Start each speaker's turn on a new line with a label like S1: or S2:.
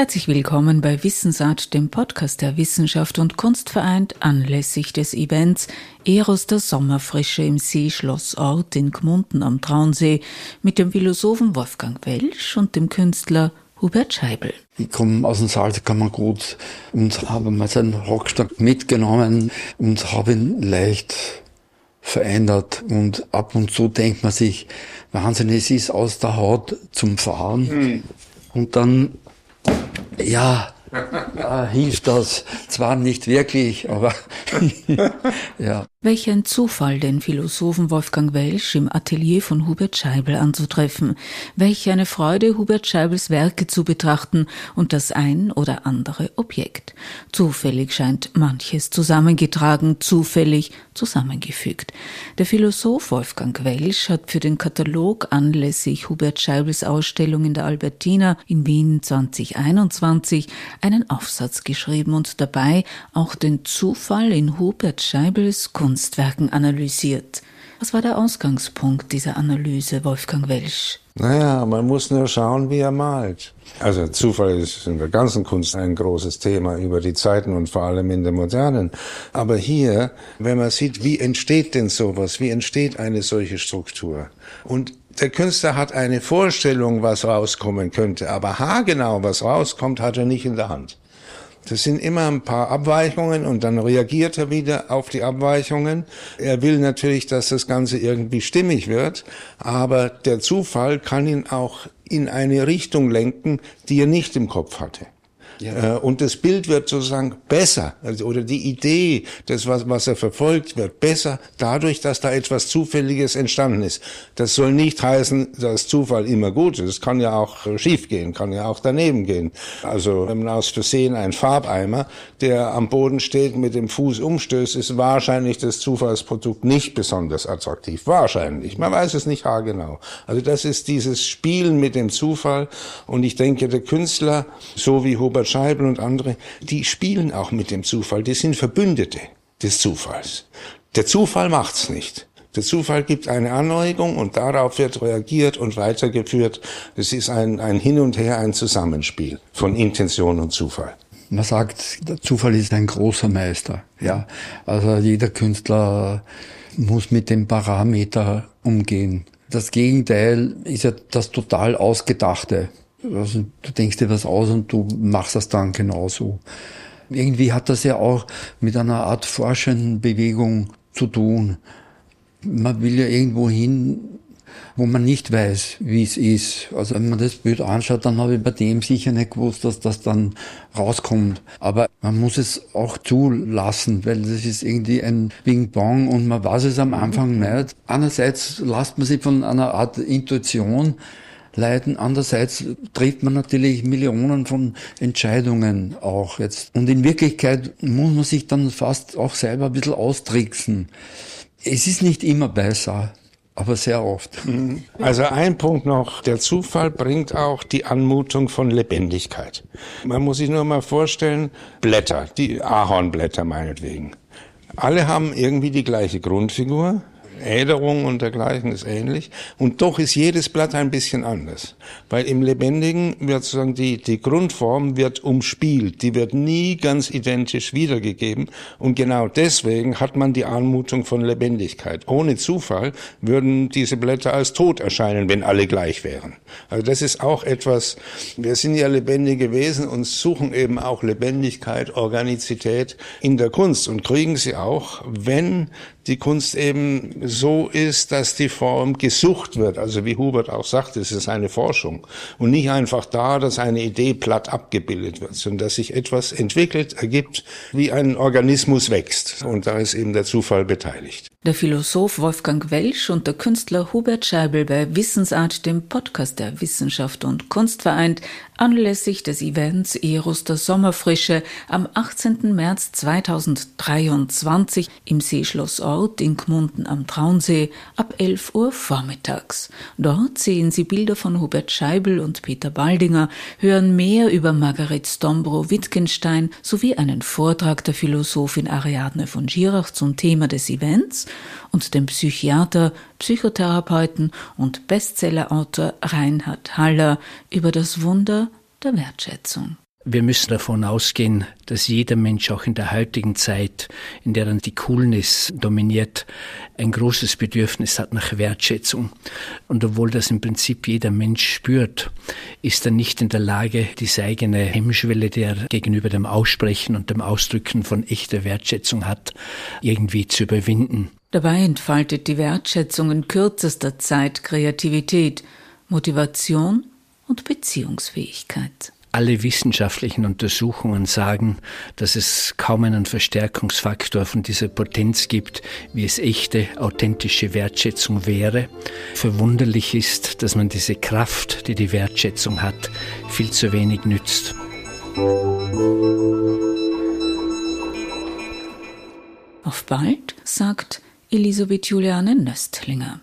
S1: Herzlich willkommen bei Wissensart, dem Podcast der Wissenschaft und Kunst vereint anlässlich des Events Eros der Sommerfrische im Seeschlossort in Gmunden am Traunsee mit dem Philosophen Wolfgang Welsch und dem Künstler Hubert Scheibel.
S2: Ich komme aus dem Salzkammergut und habe mal seinen Rockstock mitgenommen und habe ihn leicht verändert und ab und zu denkt man sich, Wahnsinn, es ist aus der Haut zum Fahren. Mhm. Und dann, ja, hilft das zwar nicht wirklich, aber
S1: ja. Welch ein Zufall, den Philosophen Wolfgang Welsch im Atelier von Hubert Scheibel anzutreffen. Welch eine Freude, Hubert Scheibels Werke zu betrachten und das ein oder andere Objekt. Zufällig scheint manches zusammengetragen, zufällig zusammengefügt. Der Philosoph Wolfgang Welsch hat für den Katalog anlässlich Hubert Scheibels Ausstellung in der Albertina in Wien 2021 einen Aufsatz geschrieben und dabei auch den Zufall in Hubert Scheibels Kunstwerken analysiert. Was war der Ausgangspunkt dieser Analyse, Wolfgang Welsch?
S3: Naja, man muss nur schauen, wie er malt. Also Zufall ist in der ganzen Kunst ein großes Thema über die Zeiten und vor allem in der modernen. Aber hier, wenn man sieht, wie entsteht denn sowas, wie entsteht eine solche Struktur? Und der Künstler hat eine Vorstellung, was rauskommen könnte, aber haargenau, was rauskommt, hat er nicht in der Hand. Das sind immer ein paar Abweichungen und dann reagiert er wieder auf die Abweichungen. Er will natürlich, dass das Ganze irgendwie stimmig wird, aber der Zufall kann ihn auch in eine Richtung lenken, die er nicht im Kopf hatte. Ja. Äh, und das Bild wird sozusagen besser, also, oder die Idee, das, was, was er verfolgt, wird besser dadurch, dass da etwas Zufälliges entstanden ist. Das soll nicht heißen, dass Zufall immer gut ist. Es kann ja auch schief gehen, kann ja auch daneben gehen. Also, wenn man aus Versehen einen Farbeimer, der am Boden steht, mit dem Fuß umstößt, ist wahrscheinlich das Zufallsprodukt nicht besonders attraktiv. Wahrscheinlich. Man weiß es nicht haargenau. Also, das ist dieses Spielen mit dem Zufall. Und ich denke, der Künstler, so wie Hubert Scheibel und andere, die spielen auch mit dem Zufall. Die sind Verbündete des Zufalls. Der Zufall macht's nicht. Der Zufall gibt eine Anregung und darauf wird reagiert und weitergeführt. Es ist ein, ein Hin und Her, ein Zusammenspiel von Intention und Zufall.
S2: Man sagt, der Zufall ist ein großer Meister. Ja, also jeder Künstler muss mit dem Parameter umgehen. Das Gegenteil ist ja das total Ausgedachte. Also du denkst dir was aus und du machst das dann genauso. Irgendwie hat das ja auch mit einer Art forschenden Bewegung zu tun. Man will ja irgendwo hin, wo man nicht weiß, wie es ist. Also wenn man das Bild anschaut, dann habe ich bei dem sicher nicht gewusst, dass das dann rauskommt. Aber man muss es auch zulassen, weil das ist irgendwie ein Ping-Pong und man weiß es am Anfang nicht. Einerseits lasst man sich von einer Art Intuition leiden. Andererseits trifft man natürlich Millionen von Entscheidungen auch jetzt. Und in Wirklichkeit muss man sich dann fast auch selber ein bisschen austricksen. Es ist nicht immer besser aber sehr oft.
S3: Mhm. Also ein Punkt noch, der Zufall bringt auch die Anmutung von Lebendigkeit. Man muss sich nur mal vorstellen, Blätter, die Ahornblätter meinetwegen. Alle haben irgendwie die gleiche Grundfigur, Äderung und dergleichen ist ähnlich. Und doch ist jedes Blatt ein bisschen anders. Weil im Lebendigen wird sozusagen die, die Grundform wird umspielt. Die wird nie ganz identisch wiedergegeben. Und genau deswegen hat man die Anmutung von Lebendigkeit. Ohne Zufall würden diese Blätter als tot erscheinen, wenn alle gleich wären. Also das ist auch etwas, wir sind ja lebendige Wesen und suchen eben auch Lebendigkeit, Organizität in der Kunst und kriegen sie auch, wenn die Kunst eben so ist, dass die Form gesucht wird. Also wie Hubert auch sagt, es ist eine Forschung. Und nicht einfach da, dass eine Idee platt abgebildet wird, sondern dass sich etwas entwickelt, ergibt, wie ein Organismus wächst. Und da ist eben der Zufall beteiligt.
S1: Der Philosoph Wolfgang Welsch und der Künstler Hubert Scheibel bei Wissensart, dem Podcast der Wissenschaft und Kunst vereint, anlässlich des Events Eros der Sommerfrische am 18. März 2023 im Seeschlossort in Gmunden am Traunsee ab 11 Uhr vormittags. Dort sehen Sie Bilder von Hubert Scheibel und Peter Baldinger, hören mehr über Margaret Stombro-Wittgenstein sowie einen Vortrag der Philosophin Ariadne von Girach zum Thema des Events und dem Psychiater, Psychotherapeuten und Bestsellerautor Reinhard Haller über das Wunder der Wertschätzung.
S4: Wir müssen davon ausgehen, dass jeder Mensch auch in der heutigen Zeit, in der dann die Coolness dominiert, ein großes Bedürfnis hat nach Wertschätzung. Und obwohl das im Prinzip jeder Mensch spürt, ist er nicht in der Lage, diese eigene Hemmschwelle, die er gegenüber dem Aussprechen und dem Ausdrücken von echter Wertschätzung hat, irgendwie zu überwinden.
S1: Dabei entfaltet die Wertschätzung in kürzester Zeit Kreativität, Motivation und Beziehungsfähigkeit.
S4: Alle wissenschaftlichen Untersuchungen sagen, dass es kaum einen Verstärkungsfaktor von dieser Potenz gibt, wie es echte, authentische Wertschätzung wäre. Verwunderlich ist, dass man diese Kraft, die die Wertschätzung hat, viel zu wenig nützt.
S1: Auf bald, sagt Elisabeth Juliane Nöstlinger.